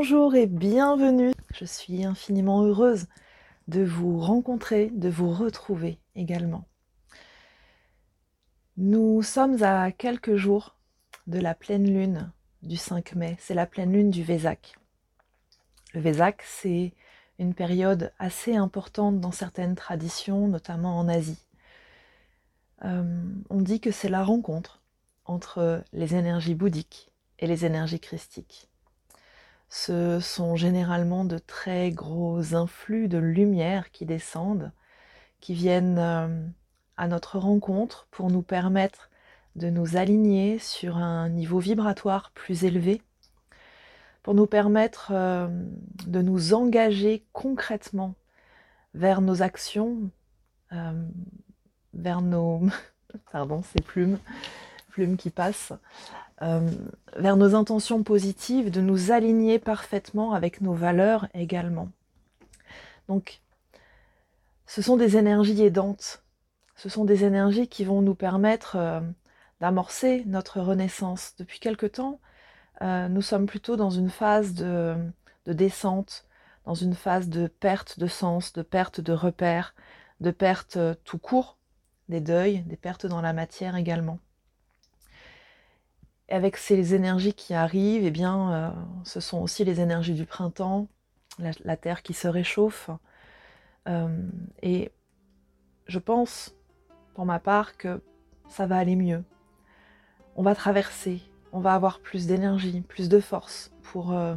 Bonjour et bienvenue. Je suis infiniment heureuse de vous rencontrer, de vous retrouver également. Nous sommes à quelques jours de la pleine lune du 5 mai. C'est la pleine lune du Vésac. Le Vésac, c'est une période assez importante dans certaines traditions, notamment en Asie. Euh, on dit que c'est la rencontre entre les énergies bouddhiques et les énergies christiques ce sont généralement de très gros influx de lumière qui descendent, qui viennent euh, à notre rencontre pour nous permettre de nous aligner sur un niveau vibratoire plus élevé, pour nous permettre euh, de nous engager concrètement vers nos actions, euh, vers nos... Pardon, ces plumes, plumes qui passent, euh, vers nos intentions positives, de nous aligner parfaitement avec nos valeurs également. Donc, ce sont des énergies aidantes, ce sont des énergies qui vont nous permettre euh, d'amorcer notre renaissance. Depuis quelque temps, euh, nous sommes plutôt dans une phase de, de, descente, dans une phase de perte de sens, de perte de repères, de perte tout court, des deuils, des pertes dans la matière également. Et avec ces énergies qui arrivent, eh bien, euh, ce sont aussi les énergies du printemps, la, terre qui se réchauffe. Euh, et je pense, pour ma part, que ça va aller mieux. On va traverser, on va avoir plus d'énergie, plus de force pour euh,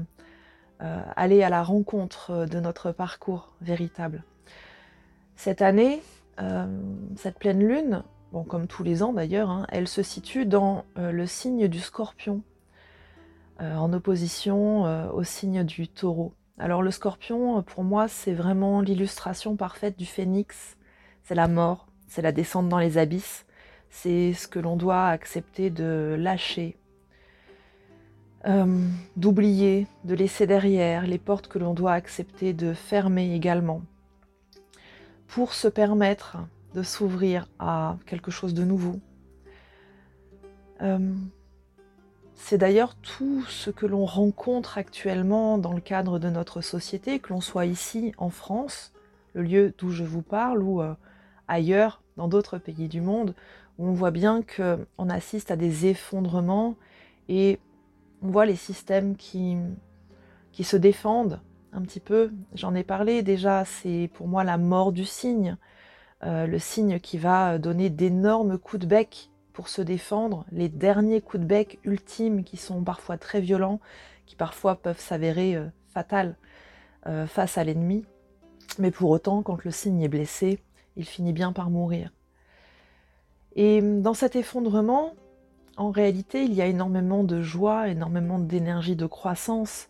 aller à la rencontre de notre parcours véritable. Cette année, cette pleine lune, bon, comme tous les ans d'ailleurs, hein, elle se situe dans euh, le signe du scorpion, euh, en opposition euh, au signe du taureau. Alors le scorpion, pour moi, c'est vraiment l'illustration parfaite du phénix. C'est la mort, c'est la descente dans les abysses, c'est ce que l'on doit accepter de lâcher, d'oublier, de laisser derrière, les portes que l'on doit accepter de fermer également, pour se permettre de s'ouvrir à quelque chose de nouveau. Euh, c'est d'ailleurs tout ce que l'on rencontre actuellement dans le cadre de notre société, que l'on soit ici en France, le lieu d'où je vous parle, ou euh, ailleurs, dans d'autres pays du monde, où on voit bien qu'on assiste à des effondrements et on voit les systèmes qui, qui se défendent un petit peu. J'en ai parlé déjà, c'est pour moi la mort du cygne. Euh, le cygne qui va donner d'énormes coups de bec pour se défendre, les derniers coups de bec ultimes qui sont parfois très violents, qui parfois peuvent s'avérer euh, fatals euh, face à l'ennemi. Mais pour autant, quand le cygne est blessé, il finit bien par mourir. Et dans cet effondrement, en réalité, il y a énormément de joie, énormément d'énergie de croissance,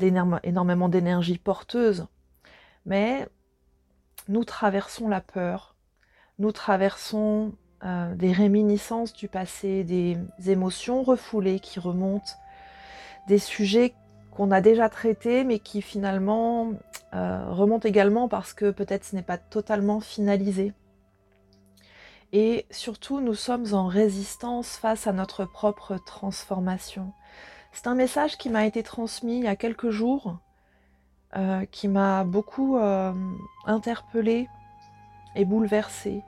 énormément d'énergie porteuse. Mais nous traversons la peur, nous traversons euh, des réminiscences du passé, des émotions refoulées qui remontent, des sujets qu'on a déjà traités mais qui finalement euh, remontent également parce que peut-être ce n'est pas totalement finalisé. Et surtout, nous sommes en résistance face à notre propre transformation. C'est un message qui m'a été transmis il y a quelques jours euh, qui m'a beaucoup euh, interpellée et bouleversée.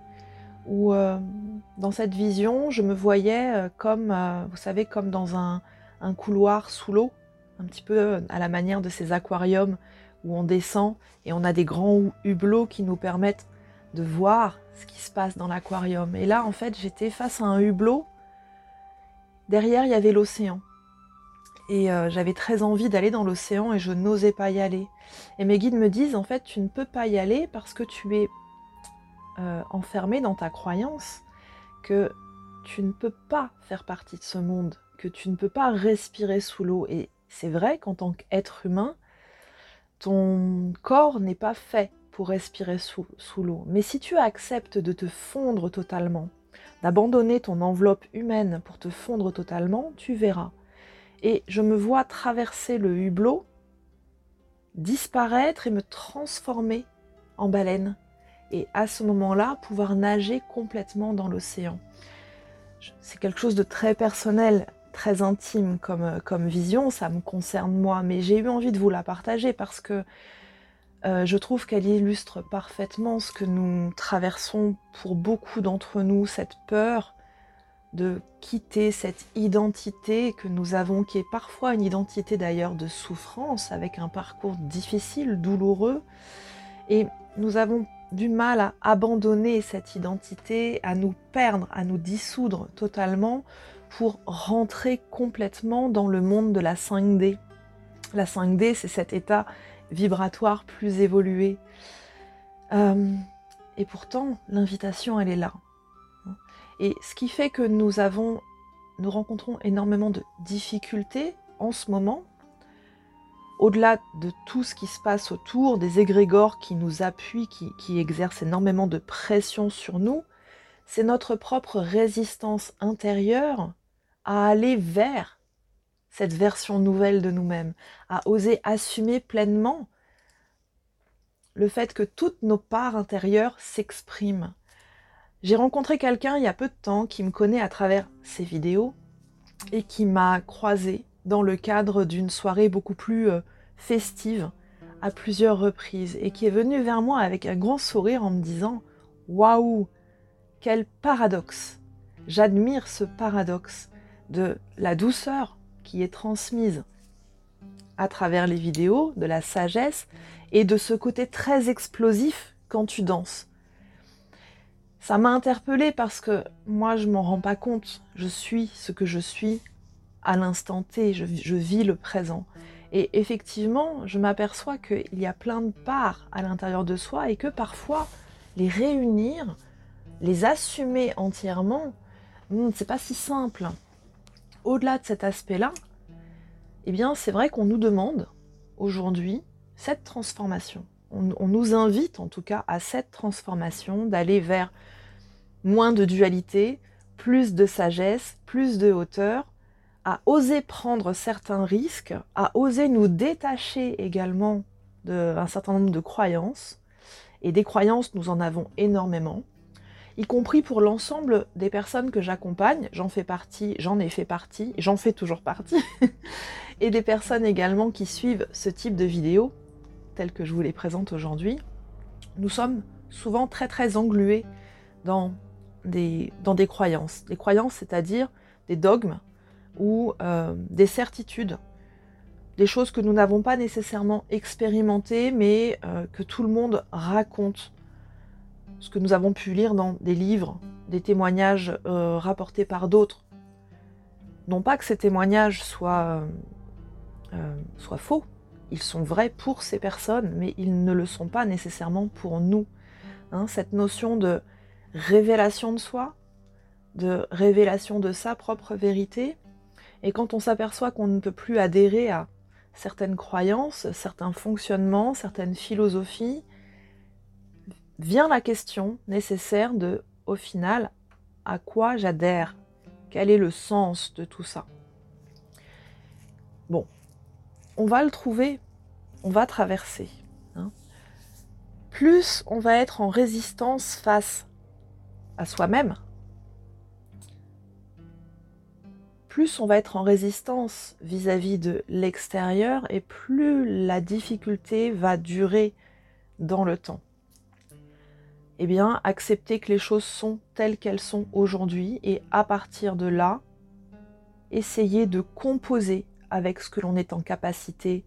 Où euh, dans cette vision, je me voyais comme, vous savez, comme dans un, un couloir sous l'eau, un petit peu à la manière de ces aquariums où on descend et on a des grands hublots qui nous permettent de voir ce qui se passe dans l'aquarium. Et là, en fait, j'étais face à un hublot. Derrière, il y avait l'océan et euh, j'avais très envie d'aller dans l'océan et je n'osais pas y aller. Et mes guides me disent en fait tu ne peux pas y aller parce que tu es euh, enfermé dans ta croyance que tu ne peux pas faire partie de ce monde, que tu ne peux pas respirer sous l'eau. Et c'est vrai qu'en tant qu'être humain, ton corps n'est pas fait pour respirer sous, sous l'eau. Mais si tu acceptes de te fondre totalement, d'abandonner ton enveloppe humaine pour te fondre totalement, tu verras et je me vois traverser le hublot, disparaître et me transformer en baleine. Et à ce moment-là, pouvoir nager complètement dans l'océan. C'est quelque chose de très personnel. très intime comme, comme vision, ça me concerne moi, mais j'ai eu envie de vous la partager parce que euh, je trouve qu'elle illustre parfaitement ce que nous traversons pour beaucoup d'entre nous, cette peur de quitter cette identité que nous avons, qui est parfois une identité d'ailleurs de souffrance, avec un parcours difficile, douloureux. Et nous avons du mal à abandonner cette identité, à nous perdre, à nous dissoudre totalement pour rentrer complètement dans le monde de la 5D. La 5D, c'est cet état vibratoire plus évolué. Euh, et pourtant, l'invitation, elle est là. Et ce qui fait que nous avons, nous rencontrons énormément de difficultés en ce moment, au-delà de tout ce qui se passe autour, des égrégores qui nous appuient, qui, qui exercent énormément de pression sur nous, c'est notre propre résistance intérieure à aller vers cette version nouvelle de nous-mêmes, à oser assumer pleinement le fait que toutes nos parts intérieures s'expriment. J'ai rencontré quelqu'un il y a peu de temps qui me connaît à travers ses vidéos et qui m'a croisé dans le cadre d'une soirée beaucoup plus euh, festive à plusieurs reprises et qui est venu vers moi avec un grand sourire en me disant Waouh, quel paradoxe J'admire ce paradoxe de la douceur qui est transmise à travers les vidéos, de la sagesse et de ce côté très explosif quand tu danses. Ça m'a interpellée parce que moi je m'en rends pas compte. Je suis ce que je suis à l'instant T, je, vis le présent. Et effectivement, je m'aperçois qu'il y a plein de parts à l'intérieur de soi et que parfois les réunir, les assumer entièrement, hmm, c'est pas si simple au-delà de cet aspect-là, eh bien, c'est vrai qu'on nous demande aujourd'hui cette transformation. On, nous invite en tout cas à cette transformation, d'aller vers moins de dualité, plus de sagesse, plus de hauteur, à oser prendre certains risques, à oser nous détacher également d'un certain nombre de croyances. Et des croyances, nous en avons énormément y compris pour l'ensemble des personnes que j'accompagne. J'en fais partie, j'en ai fait partie, j'en fais toujours partie. et des personnes également qui suivent ce type de vidéos, telles que je vous les présente aujourd'hui. Nous sommes souvent très très englués dans dans des croyances. Des croyances, c'est-à-dire des dogmes ou euh, des certitudes, des choses que nous n'avons pas nécessairement expérimentées, mais euh, que tout le monde raconte ce que nous avons pu lire dans des livres, des témoignages euh, rapportés par d'autres. Non pas que ces témoignages soient, soient faux, ils sont vrais pour ces personnes, mais ils ne le sont pas nécessairement pour nous. Hein, cette notion de révélation de soi, de révélation de sa propre vérité, et quand on s'aperçoit qu'on ne peut plus adhérer à certaines croyances, certains fonctionnements, certaines philosophies, vient la question nécessaire de, au final, à quoi j'adhère? Quel est le sens de tout ça? Bon, on va le trouver, on va traverser. Hein. Plus on va être en résistance face à soi-même, plus on va être en résistance vis-à-vis -vis de l'extérieur et plus la difficulté va durer dans le temps eh bien, accepter que les choses sont telles qu'elles sont aujourd'hui et à partir de là, essayer de composer avec ce que l'on est en capacité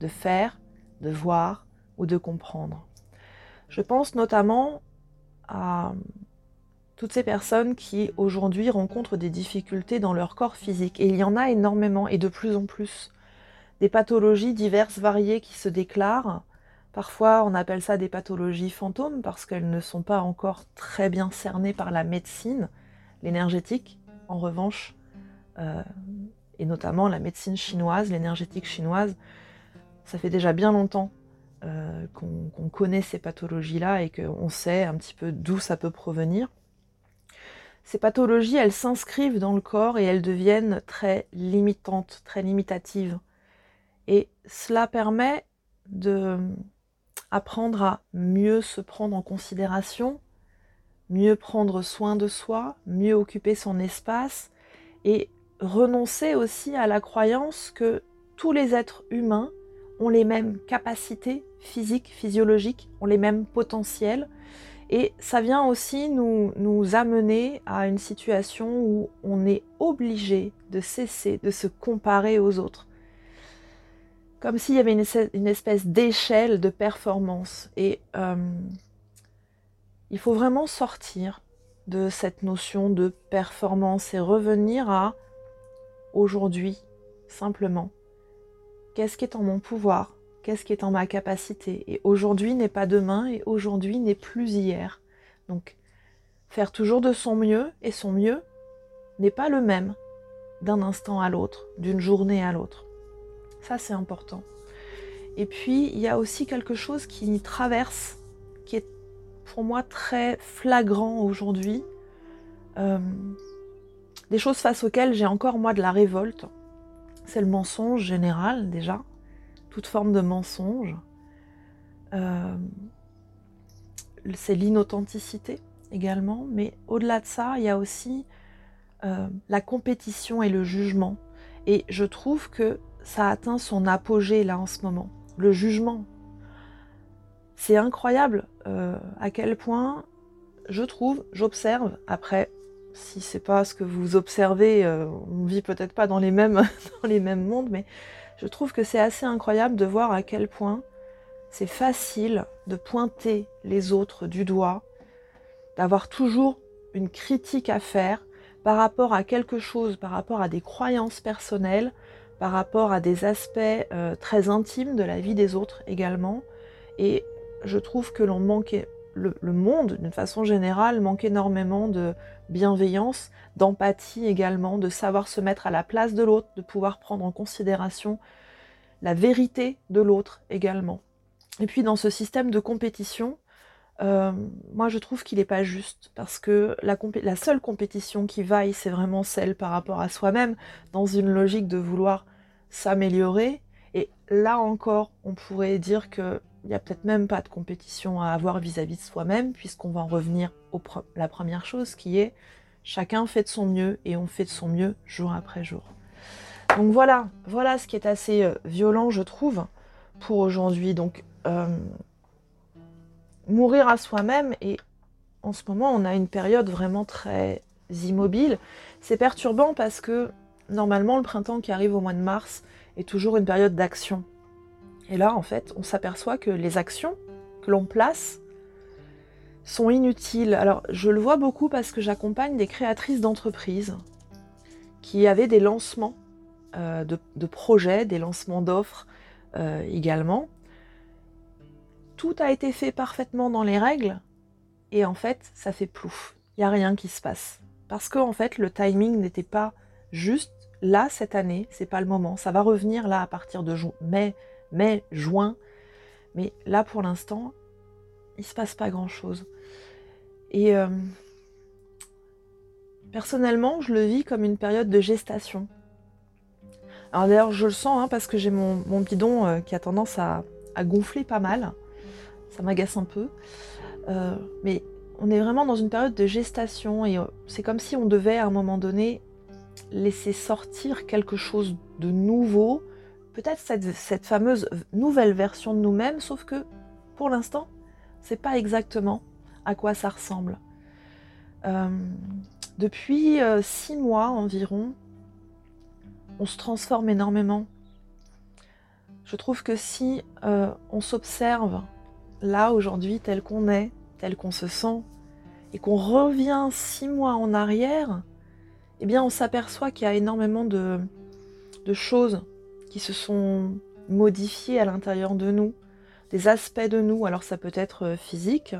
de faire, de voir ou de comprendre. Je pense notamment à toutes ces personnes qui aujourd'hui rencontrent des difficultés dans leur corps physique. Et il y en a énormément et de plus en plus. Des pathologies diverses, variées qui se déclarent Parfois, on appelle ça des pathologies fantômes parce qu'elles ne sont pas encore très bien cernées par la médecine. L'énergétique, en revanche, euh, et notamment la médecine chinoise, l'énergétique chinoise, ça fait déjà bien longtemps euh, qu'on connaît ces pathologies-là et qu'on sait un petit peu d'où ça peut provenir. Ces pathologies, elles s'inscrivent dans le corps et elles deviennent très limitantes, très limitatives. Et cela permet de, apprendre à mieux se prendre en considération, mieux prendre soin de soi, mieux occuper son espace et renoncer aussi à la croyance que tous les êtres humains ont les mêmes capacités physiques, physiologiques, ont les mêmes potentiels. Et ça vient aussi nous, amener à une situation où on est obligé de cesser de se comparer aux autres. Comme s'il y avait une, espèce d'échelle de performance. Et euh, il faut vraiment sortir de cette notion de performance et revenir à aujourd'hui, simplement. Qu'est-ce qui est en mon pouvoir? Qu'est-ce qui est en ma capacité Et aujourd'hui n'est pas demain et aujourd'hui n'est plus hier. Donc, faire toujours de son mieux et son mieux n'est pas le même d'un instant à l'autre, d'une journée à l'autre. Ça, c'est important. Et puis, il y a aussi quelque chose qui traverse, qui est pour moi très flagrant aujourd'hui. Euh, des choses face auxquelles j'ai encore moi de la révolte. C'est le mensonge général déjà, toute forme de mensonge. Euh, c'est l'inauthenticité également, mais au-delà de ça, il y a aussi euh, la compétition et le jugement. Et je trouve que ça atteint son apogée là en ce moment. Le jugement. C'est incroyable euh, à quel point je trouve, j'observe, après si c'est pas ce que vous observez, on vit peut-être pas dans les mêmes mondes, mais je trouve que c'est assez incroyable de voir à quel point c'est facile de pointer les autres du doigt, d'avoir toujours une critique à faire par rapport à quelque chose, par rapport à des croyances personnelles, par rapport à des aspects euh, très intimes de la vie des autres également. Et je trouve que l'on manquait le, monde, d'une façon générale, manque énormément de bienveillance, d'empathie également, de savoir se mettre à la place de l'autre, de pouvoir prendre en considération la vérité de l'autre également. Et puis dans ce système de compétition, euh, moi je trouve qu'il n'est pas juste, parce que la, la seule compétition qui vaille, c'est vraiment celle par rapport à soi-même, dans une logique de vouloir s'améliorer. Et là encore, on pourrait dire que il n'y a peut-être même pas de compétition à avoir vis-à-vis de soi-même, puisqu'on va en revenir à la première chose qui est chacun fait de son mieux et on fait de son mieux jour après jour. Donc voilà, voilà ce qui est assez euh, violent, je trouve, pour aujourd'hui. Donc euh, mourir à soi-même et en ce moment on a une période vraiment très immobile. C'est perturbant parce que normalement le printemps qui arrive au mois de mars est toujours une période d'action. Et là, en fait, on s'aperçoit que les actions que l'on place sont inutiles. Alors, je le vois beaucoup parce que j'accompagne des créatrices d'entreprises qui avaient des lancements euh, de, projets, des lancements d'offres euh, également. Tout a été fait parfaitement dans les règles et en fait, ça fait plouf. Il n'y a rien qui se passe. Parce que en fait, le timing n'était pas juste là cette année, c'est pas le moment. Ça va revenir là à partir de mai, mai, juin. Mais là, pour l'instant, il se passe pas grand-chose. Et euh, personnellement, je le vis comme une période de gestation. Alors d'ailleurs, je le sens hein, parce que j'ai mon, bidon euh, qui a tendance à, gonfler pas mal. Ça m'agace un peu. Euh, mais on est vraiment dans une période de gestation et c'est comme si on devait à un moment donné laisser sortir quelque chose de nouveau peut-être cette, fameuse nouvelle version de nous-mêmes, sauf que pour l'instant, c'est pas exactement à quoi ça ressemble. Euh, depuis euh, six mois environ, on se transforme énormément. Je trouve que si euh, on s'observe là aujourd'hui tel qu'on est, tel qu'on se sent, et qu'on revient six mois en arrière, eh bien on s'aperçoit qu'il y a énormément de, de choses qui se sont modifiés à l'intérieur de nous, des aspects de nous. Alors ça peut être euh, physique,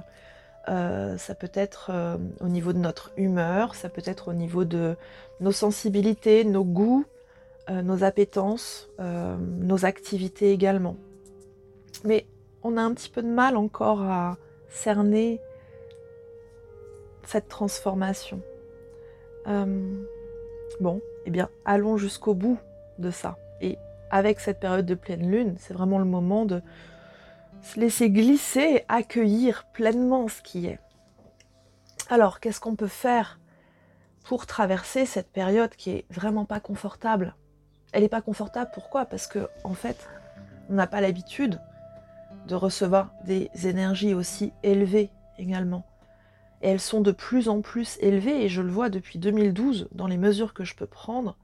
euh, ça peut être euh, au niveau de notre humeur, ça peut être au niveau de nos sensibilités, nos goûts, nos appétences, nos activités également. Mais on a un petit peu de mal encore à cerner cette transformation. bon, eh bien, allons jusqu'au bout de ça. Avec cette période de pleine lune, c'est vraiment le moment de se laisser glisser accueillir pleinement ce qui est. Alors, qu'est-ce qu'on peut faire pour traverser cette période qui est vraiment pas confortable? Elle n'est pas confortable, pourquoi? Parce que en fait, on n'a pas l'habitude de recevoir des énergies aussi élevées également. Et elles sont de plus en plus élevées, et je le vois depuis 2012 dans les mesures que je peux prendre.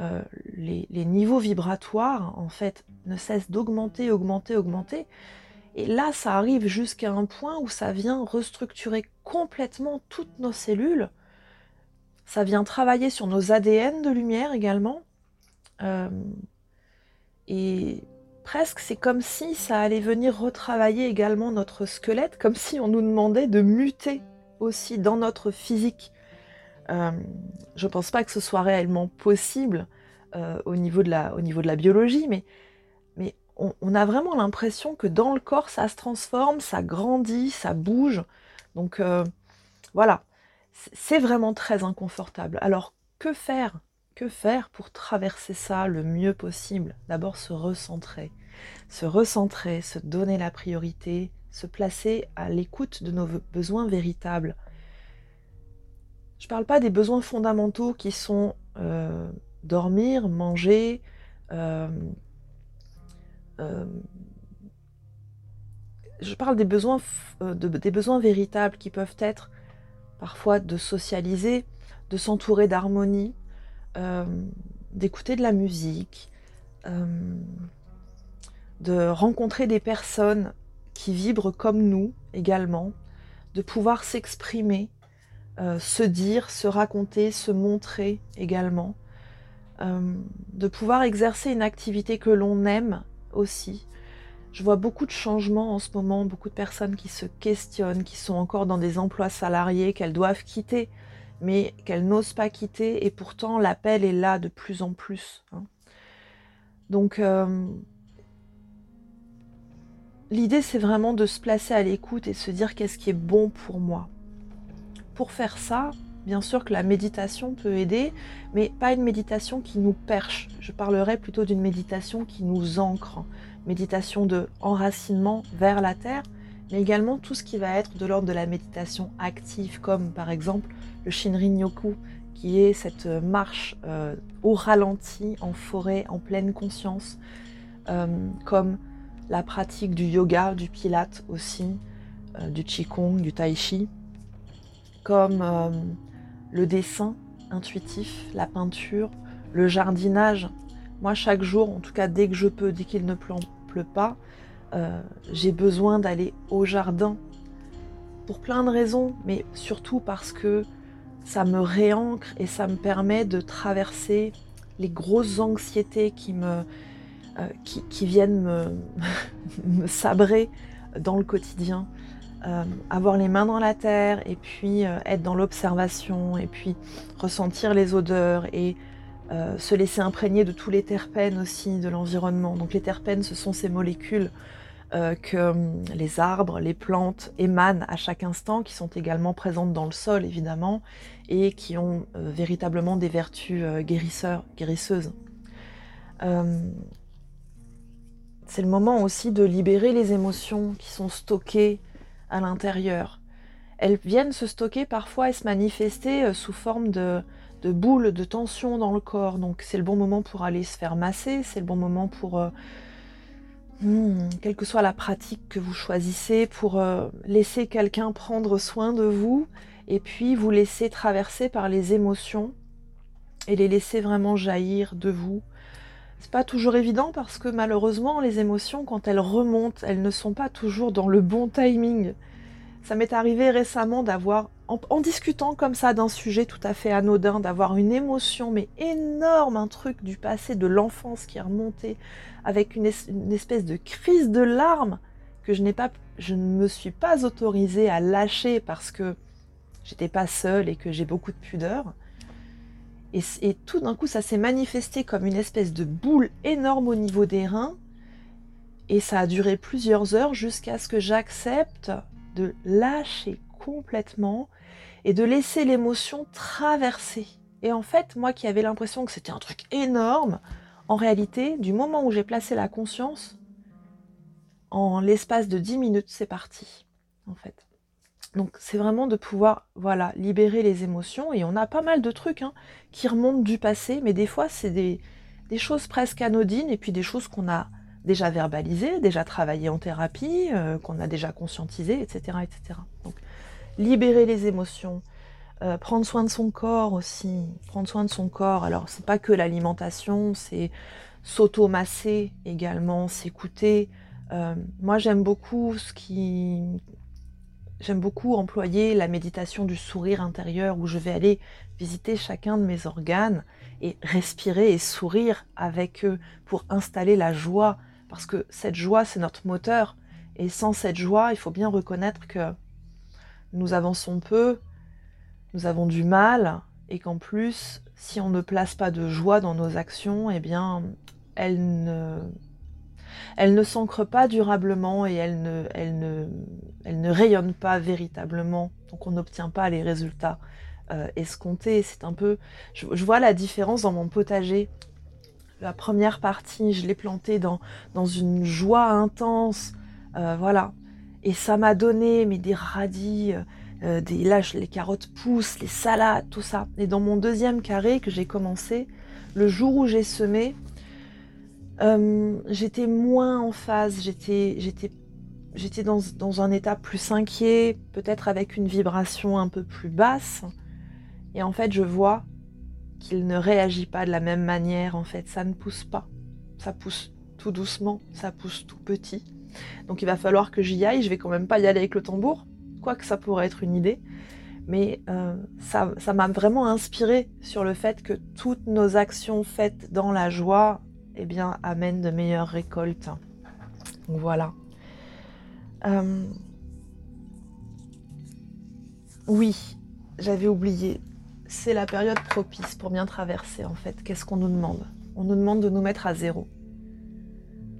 Euh, les, niveaux vibratoires, en fait, ne cessent d'augmenter, augmenter, augmenter. Et là, ça arrive jusqu'à un point où ça vient restructurer complètement toutes nos cellules. Ça vient travailler sur nos ADN de lumière également. Euh, et presque, c'est comme si ça allait venir retravailler également notre squelette, comme si on nous demandait de muter aussi dans notre physique. Euh, je ne pense pas que ce soit réellement possible euh, au, niveau de la, au niveau de la biologie, mais, mais on, a vraiment l'impression que dans le corps, ça se transforme, ça grandit, ça bouge. Donc euh, voilà, c'est vraiment très inconfortable. Alors que faire que faire pour traverser ça le mieux possible? D'abord se recentrer, se recentrer, se donner la priorité, se placer à l'écoute de nos besoins véritables. Je ne parle pas des besoins fondamentaux qui sont euh, dormir, manger, euh, euh, je parle des besoins, des besoins véritables qui peuvent être parfois de socialiser, de s'entourer d'harmonie, euh, d'écouter de la musique, euh, de rencontrer des personnes qui vibrent comme nous également, de pouvoir s'exprimer, euh, se dire, se raconter, se montrer également, de pouvoir exercer une activité que l'on aime aussi. Je vois beaucoup de changements en ce moment, beaucoup de personnes qui se questionnent, qui sont encore dans des emplois salariés qu'elles doivent quitter mais qu'elle n'ose pas quitter, et pourtant l'appel est là de plus en plus. Hein. Donc euh, l'idée c'est vraiment de se placer à l'écoute et se dire qu'est-ce qui est bon pour moi. Pour faire ça, bien sûr que la méditation peut aider, mais pas une méditation qui nous perche. Je parlerai plutôt d'une méditation qui nous ancre, méditation de enracinement vers la terre, mais également tout ce qui va être de l'ordre de la méditation active, comme par exemple le Shinrin-yoku, qui est cette marche euh, au ralenti, en forêt, en pleine conscience, euh, comme la pratique du yoga, du pilate aussi, euh, du qigong, du tai chi, comme le dessin intuitif, la peinture, le jardinage. Moi, chaque jour, en tout cas dès que je peux, dès qu'il ne pleut pas, j'ai besoin d'aller au jardin pour plein de raisons, mais surtout parce que ça me réancre et ça me permet de traverser les grosses anxiétés qui euh, viennent me, sabrer dans le quotidien. Euh, avoir les mains dans la terre et puis euh, être dans l'observation et puis ressentir les odeurs et se laisser imprégner de tous les terpènes aussi de l'environnement. Donc les terpènes, ce sont ces molécules euh, que hum, les arbres, les plantes émanent à chaque instant, qui sont également présentes dans le sol évidemment, et qui ont euh, véritablement des vertus euh, guérisseurs, guérisseuses. Hum, c'est le moment aussi de libérer les émotions qui sont stockées à l'intérieur. Elles viennent se stocker parfois et se manifester sous forme de, de boules de tension dans le corps. Donc c'est le bon moment pour aller se faire masser, c'est le bon moment pour Hmm, quelle que soit la pratique que vous choisissez, pour euh, laisser quelqu'un prendre soin de vous et puis vous laisser traverser par les émotions et les laisser vraiment jaillir de vous. C'est pas toujours évident parce que malheureusement les émotions quand elles remontent, elles ne sont pas toujours dans le bon timing. Ça m'est arrivé récemment d'avoir, en, discutant comme ça d'un sujet tout à fait anodin, d'avoir une émotion mais énorme, un truc du passé, de l'enfance qui est remonté, avec une, espèce de crise de larmes que je pas, je ne me suis pas autorisée à lâcher parce que j'étais pas seule et que j'ai beaucoup de pudeur. Et, tout d'un coup, ça s'est manifesté comme une espèce de boule énorme au niveau des reins. Et ça a duré plusieurs heures jusqu'à ce que j'accepte de lâcher complètement et de laisser l'émotion traverser. Et en fait, moi qui avais l'impression que c'était un truc énorme, en réalité, du moment où j'ai placé la conscience, en l'espace de 10 minutes, c'est parti, en fait. Donc c'est vraiment de pouvoir voilà libérer les émotions et on a pas mal de trucs hein, qui remontent du passé, mais des fois c'est des, choses presque anodines et puis des choses qu'on a déjà verbalisées, déjà travaillées en thérapie, euh, qu'on a déjà conscientisées, etc., etc. Donc libérer les émotions, euh, prendre soin de son corps aussi, prendre soin de son corps. Alors c'est pas que l'alimentation, c'est s'auto-masser également, s'écouter. Euh, moi j'aime beaucoup ce qui J'aime beaucoup employer la méditation du sourire intérieur où je vais aller visiter chacun de mes organes et respirer et sourire avec eux pour installer la joie. Parce que cette joie, c'est notre moteur. Et sans cette joie, il faut bien reconnaître que nous avançons peu, nous avons du mal, et qu'en plus, si on ne place pas de joie dans nos actions, eh bien, elles ne elle ne s'ancre pas durablement et elle ne, rayonne pas véritablement. Donc on n'obtient pas les résultats euh, escomptés. C'est un peu. Je, vois la différence dans mon potager. La première partie, je l'ai plantée dans, une joie intense. Euh, voilà. Et ça m'a donné des radis. Euh, des, là, les carottes poussent, les salades, tout ça. Et dans mon deuxième carré que j'ai commencé, le jour où j'ai semé, euh, j'étais moins en phase, j'étais, j'étais, j'étais dans, un état plus inquiet, peut-être avec une vibration un peu plus basse. Et en fait, je vois qu'il ne réagit pas de la même manière. En fait, ça ne pousse pas. Ça pousse tout doucement, ça pousse tout petit. Donc il va falloir que j'y aille. Je vais quand même pas y aller avec le tambour, quoique ça pourrait être une idée. Mais euh, ça, ça m'a vraiment inspiré sur le fait que toutes nos actions faites dans la joie eh bien, amène de meilleures récoltes. Voilà. Euh, oui, j'avais oublié. C'est la période propice pour bien traverser en fait. Qu'est-ce qu'on nous demande? On nous demande de nous mettre à zéro.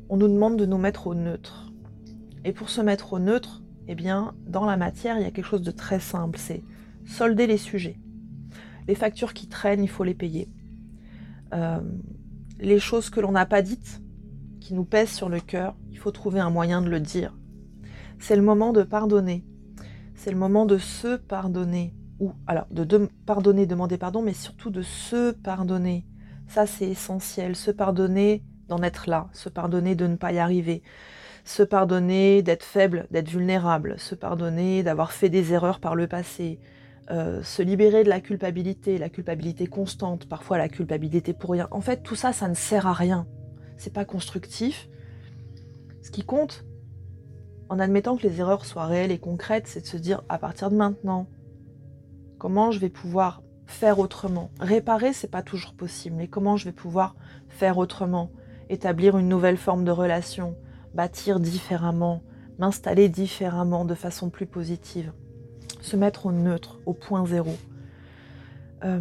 On nous demande de nous mettre au neutre. Et pour se mettre au neutre, eh bien, dans la matière, il y a quelque chose de très simple, c'est solder les sujets. Les factures qui traînent, il faut les payer. Euh, les choses que l'on n'a pas dites, qui nous pèsent sur le cœur, il faut trouver un moyen de le dire. C'est le moment de pardonner. C'est le moment de se pardonner. Ou alors de, pardonner, demander pardon, mais surtout de se pardonner. Ça, c'est essentiel. Se pardonner d'en être là. Se pardonner de ne pas y arriver. Se pardonner d'être faible, d'être vulnérable. Se pardonner d'avoir fait des erreurs par le passé. Euh, se libérer de la culpabilité, la culpabilité constante, parfois la culpabilité pour rien. En fait, tout ça, ça ne sert à rien. C'est pas constructif. Ce qui compte, en admettant que les erreurs soient réelles et concrètes, c'est de se dire à partir de maintenant, comment je vais pouvoir faire autrement? Réparer, c'est pas toujours possible, mais comment je vais pouvoir faire autrement, établir une nouvelle forme de relation, bâtir différemment, m'installer différemment, de façon plus positive se mettre au neutre, au point zéro. Euh,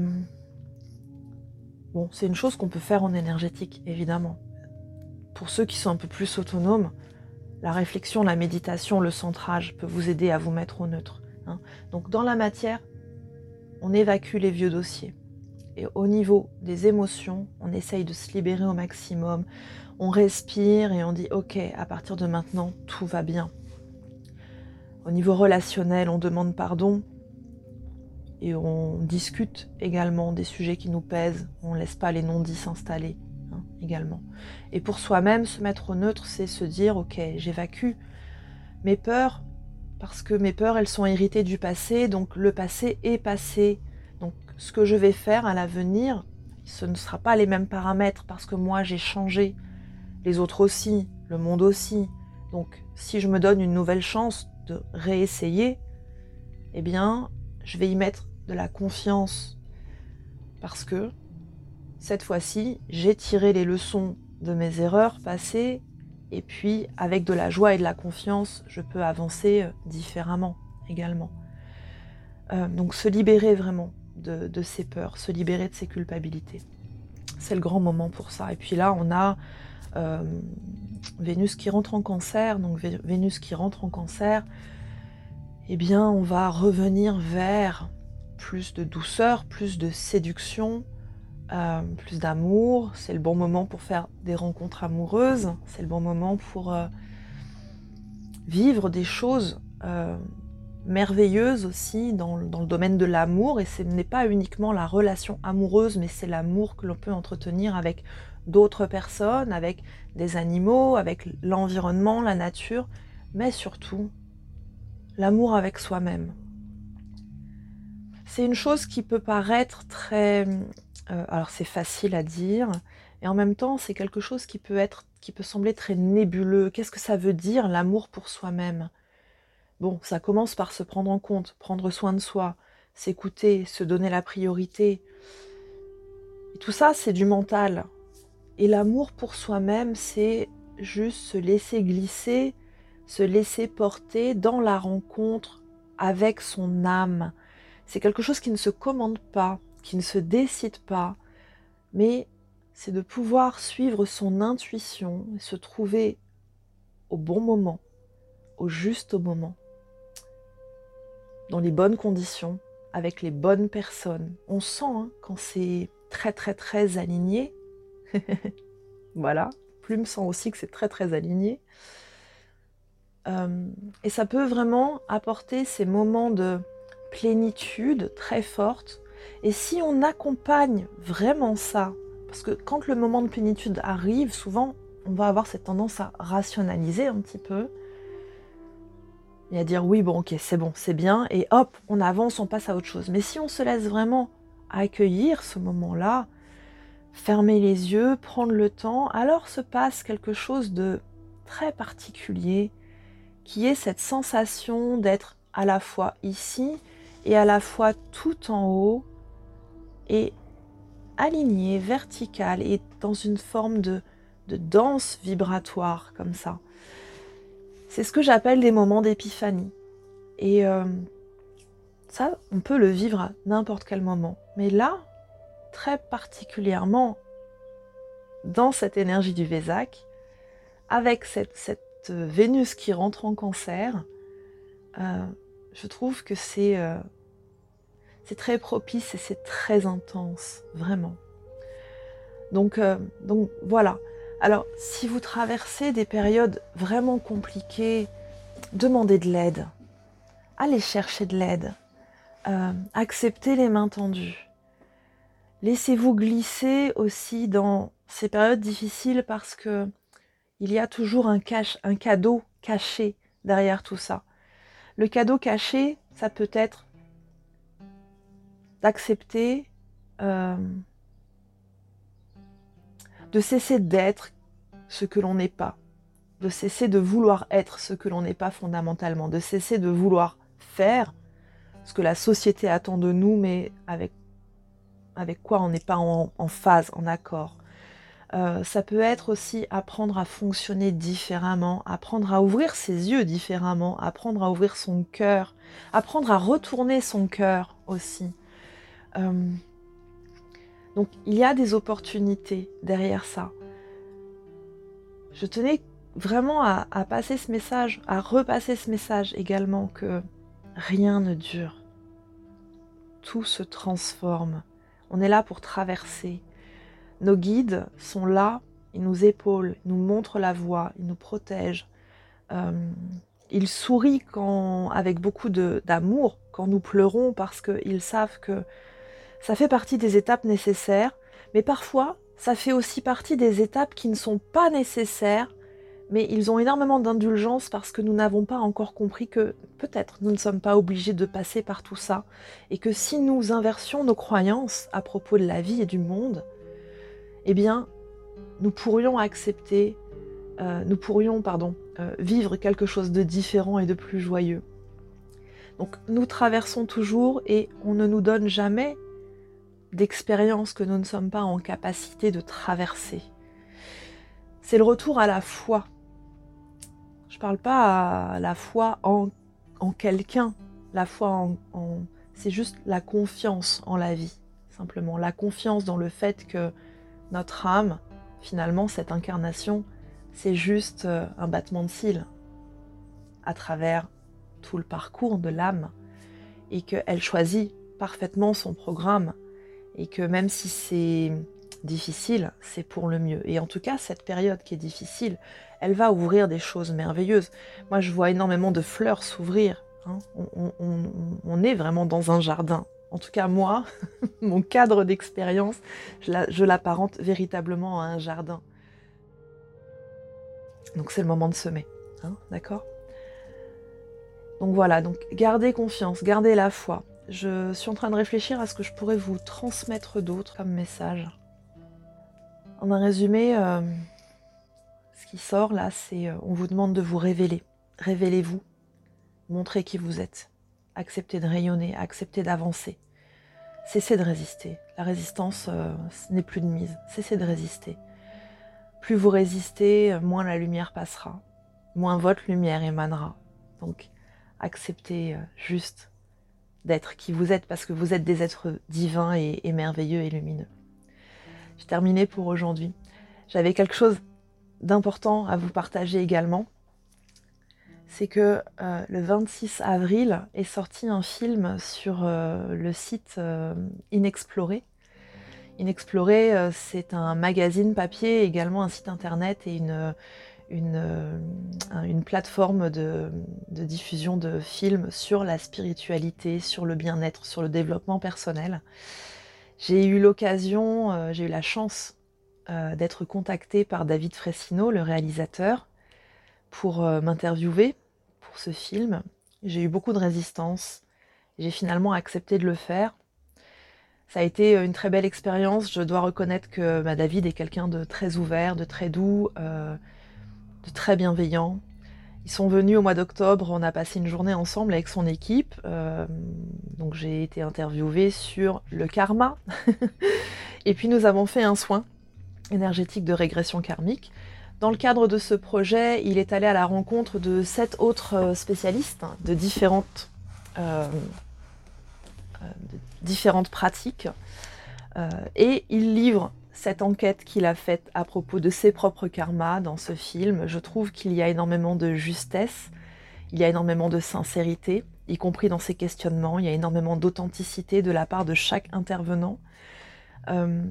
bon, c'est une chose qu'on peut faire en énergétique, évidemment. Pour ceux qui sont un peu plus autonomes, la réflexion, la méditation, le centrage peut vous aider à vous mettre au neutre. Hein. Donc dans la matière, on évacue les vieux dossiers. Et au niveau des émotions, on essaye de se libérer au maximum. On respire et on dit ok, à partir de maintenant, tout va bien. Au niveau relationnel, on demande pardon et on discute également des sujets qui nous pèsent. On ne laisse pas les non-dits s'installer hein, également. Et pour soi-même, se mettre au neutre, c'est se dire, ok, j'évacue mes peurs, parce que mes peurs, elles sont héritées du passé, donc le passé est passé. Donc ce que je vais faire à l'avenir, ce ne sera pas les mêmes paramètres, parce que moi, j'ai changé, les autres aussi, le monde aussi. Donc si je me donne une nouvelle chance de réessayer, eh bien, je vais y mettre de la confiance parce que cette fois-ci, j'ai tiré les leçons de mes erreurs passées et puis avec de la joie et de la confiance, je peux avancer euh, différemment également. Euh, donc se libérer vraiment de, ces peurs, se libérer de ces culpabilités. C'est le grand moment pour ça. Et puis là, on a euh, Vénus qui rentre en cancer, donc Vénus qui rentre en cancer, eh bien on va revenir vers plus de douceur, plus de séduction, euh, plus d'amour. C'est le bon moment pour faire des rencontres amoureuses, c'est le bon moment pour euh, vivre des choses merveilleuse aussi dans, dans le domaine de l'amour, et ce n'est pas uniquement la relation amoureuse, mais c'est l'amour que l'on peut entretenir avec d'autres personnes, avec des animaux, avec l'environnement, la nature, mais surtout l'amour avec soi-même. C'est une chose qui peut paraître très... Euh, alors c'est facile à dire, et en même temps c'est quelque chose qui peut être, qui peut sembler très nébuleux. Qu'est-ce que ça veut dire l'amour pour soi-même? Bon, ça commence par se prendre en compte, prendre soin de soi, s'écouter, se donner la priorité. Tout ça, c'est du mental. Et l'amour pour soi-même, c'est juste se laisser glisser, se laisser porter dans la rencontre avec son âme. C'est quelque chose qui ne se commande pas, qui ne se décide pas, mais c'est de pouvoir suivre son intuition et se trouver au bon moment, au juste moment, dans les bonnes conditions, avec les bonnes personnes. On sent hein, quand c'est très très très aligné. voilà, Plume sent aussi que c'est très très aligné. Euh, et ça peut vraiment apporter ces moments de plénitude très forte. Et si on accompagne vraiment ça, parce que quand le moment de plénitude arrive, souvent on va avoir cette tendance à rationaliser un petit peu et à dire oui, bon, ok, c'est bon, c'est bien, et hop, on avance, on passe à autre chose. Mais si on se laisse vraiment accueillir ce moment-là, fermer les yeux, prendre le temps, alors se passe quelque chose de très particulier qui est cette sensation d'être à la fois ici et à la fois tout en haut et aligné, vertical et dans une forme de, de danse vibratoire comme ça. C'est ce que j'appelle des moments d'épiphanie. Et euh, ça, on peut le vivre à n'importe quel moment. Mais là, très particulièrement dans cette énergie du Vésac, avec cette, cette Vénus qui rentre en cancer, euh, je trouve que c'est euh, c'est très propice et c'est très intense, vraiment. Donc, euh, donc voilà. Alors, si vous traversez des périodes vraiment compliquées, demandez de l'aide. Allez chercher de l'aide. acceptez les mains tendues. Laissez-vous glisser aussi dans ces périodes difficiles parce que il y a toujours un, cadeau caché derrière tout ça. Le cadeau caché, ça peut être d'accepter euh, de cesser d'être ce que l'on n'est pas, de cesser de vouloir être ce que l'on n'est pas fondamentalement, de cesser de vouloir faire ce que la société attend de nous, mais avec, avec quoi on n'est pas en phase, en accord. Euh, ça peut être aussi apprendre à fonctionner différemment, apprendre à ouvrir ses yeux différemment, apprendre à ouvrir son cœur, apprendre à retourner son cœur aussi. Euh, donc il y a des opportunités derrière ça. Je tenais vraiment à, passer ce message, à repasser ce message également que rien ne dure. Tout se transforme. On est là pour traverser. Nos guides sont là, ils nous épaulent, ils nous montrent la voie, ils nous protègent. Euh, ils sourient quand, avec beaucoup d'amour quand nous pleurons parce qu'ils savent que ça fait partie des étapes nécessaires, mais parfois ça fait aussi partie des étapes qui ne sont pas nécessaires, mais ils ont énormément d'indulgence parce que nous n'avons pas encore compris que peut-être nous ne sommes pas obligés de passer par tout ça, et que si nous inversions nos croyances à propos de la vie et du monde, eh bien, nous pourrions accepter, euh, nous pourrions, pardon, euh, vivre quelque chose de différent et de plus joyeux. Donc, nous traversons toujours et on ne nous donne jamais d'expérience que nous ne sommes pas en capacité de traverser. C'est le retour à la foi. Je parle pas à la foi en, quelqu'un, la foi en c'est juste la confiance en la vie, simplement. La confiance dans le fait que notre âme, finalement, cette incarnation, c'est juste euh, un battement de cils à travers tout le parcours de l'âme et qu'elle choisit parfaitement son programme et que même si c'est difficile, c'est pour le mieux. Et en tout cas, cette période qui est difficile, elle va ouvrir des choses merveilleuses. Moi, je vois énormément de fleurs s'ouvrir Hein. on, est vraiment dans un jardin. En tout cas, moi, mon cadre d'expérience, je l'apparente véritablement à un jardin. Donc c'est le moment de semer. Hein, d'accord? Donc voilà, donc gardez confiance, gardez la foi. Je suis en train de réfléchir à ce que je pourrais vous transmettre d'autre comme message. En un résumé, euh, ce qui sort là, c'est euh, on vous demande de vous révéler. Révélez-vous. Montrez qui vous êtes. Acceptez de rayonner, acceptez d'avancer. Cessez de résister. La résistance euh, n'est plus de mise. Cessez de résister. Plus vous résistez, moins la lumière passera, moins votre lumière émanera. Donc acceptez euh, juste d'être qui vous êtes parce que vous êtes des êtres divins et, merveilleux et lumineux. J'ai terminé pour aujourd'hui. J'avais quelque chose d'important à vous partager également. C'est que euh, le 26 avril est sorti un film sur euh, le site Inexploré, Inexploré, euh, c'est un magazine papier, également un site internet et une, une, euh, plateforme de, diffusion de films sur la spiritualité, sur le bien-être, sur le développement personnel. J'ai eu l'occasion, euh, j'ai eu la chance d'être contactée par David Fressino, le réalisateur, pour m'interviewer pour ce film. J'ai eu beaucoup de résistance. J'ai finalement accepté de le faire ça a été euh, une très belle expérience. Je dois reconnaître que bah, David est quelqu'un de très ouvert, de très doux, euh, de très bienveillant. Ils sont venus au mois d'octobre, on a passé une journée ensemble avec son équipe. Euh, donc j'ai été interviewée sur le karma. Et puis nous avons fait un soin énergétique de régression karmique. Dans le cadre de ce projet, il est allé à la rencontre de sept autres spécialistes de différentes euh, différentes pratiques. Euh, et il livre cette enquête qu'il a faite à propos de ses propres karmas dans ce film. Je trouve qu'il y a énormément de justesse, il y a énormément de sincérité, y compris dans ses questionnements, il y a énormément d'authenticité de la part de chaque intervenant. Euh,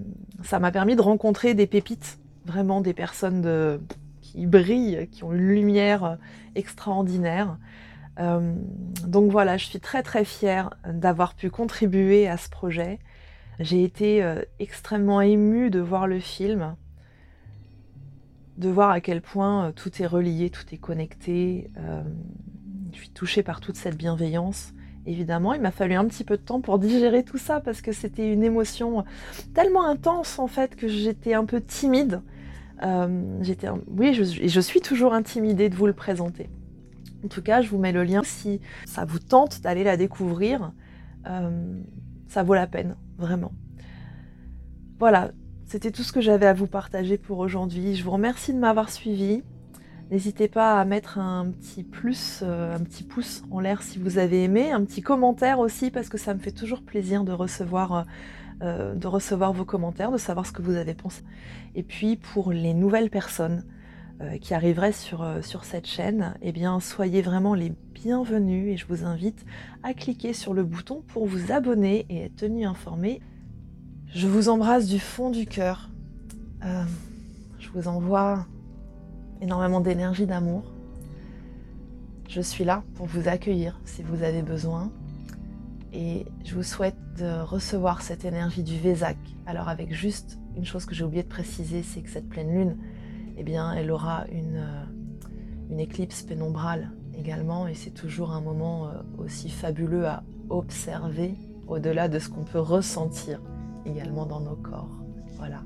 ça m'a permis de rencontrer des pépites, vraiment des personnes qui brillent, qui ont une lumière extraordinaire. Euh, donc voilà, je suis très très fière d'avoir pu contribuer à ce projet. J'ai été euh, extrêmement émue de voir le film, de voir à quel point euh, tout est relié, tout est connecté. je suis touchée par toute cette bienveillance. Évidemment, il m'a fallu un petit peu de temps pour digérer tout ça parce que c'était une émotion tellement intense en fait que j'étais un peu timide. oui, je, je suis toujours intimidée de vous le présenter. En tout cas, je vous mets le lien si ça vous tente d'aller la découvrir. Euh, ça vaut la peine, vraiment. Voilà, c'était tout ce que j'avais à vous partager pour aujourd'hui. Je vous remercie de m'avoir suivi. N'hésitez pas à mettre un petit plus, euh, un petit pouce en l'air si vous avez aimé, un petit commentaire aussi parce que ça me fait toujours plaisir de recevoir, euh, de recevoir vos commentaires, de savoir ce que vous avez pensé. Et puis pour les nouvelles personnes, qui arriveraient sur, euh, sur cette chaîne, eh bien soyez vraiment les bienvenus et je vous invite à cliquer sur le bouton pour vous abonner et être tenu informé. Je vous embrasse du fond du cœur. Euh, je vous envoie énormément d'énergie, d'amour. Je suis là pour vous accueillir si vous avez besoin. Et je vous souhaite de recevoir cette énergie du Vésac. Alors avec juste une chose que j'ai oublié de préciser, c'est que cette pleine lune, eh bien, elle aura une, euh, une éclipse pénombrale également, et c'est toujours un moment euh, aussi fabuleux à observer au-delà de ce qu'on peut ressentir également dans nos corps. Voilà.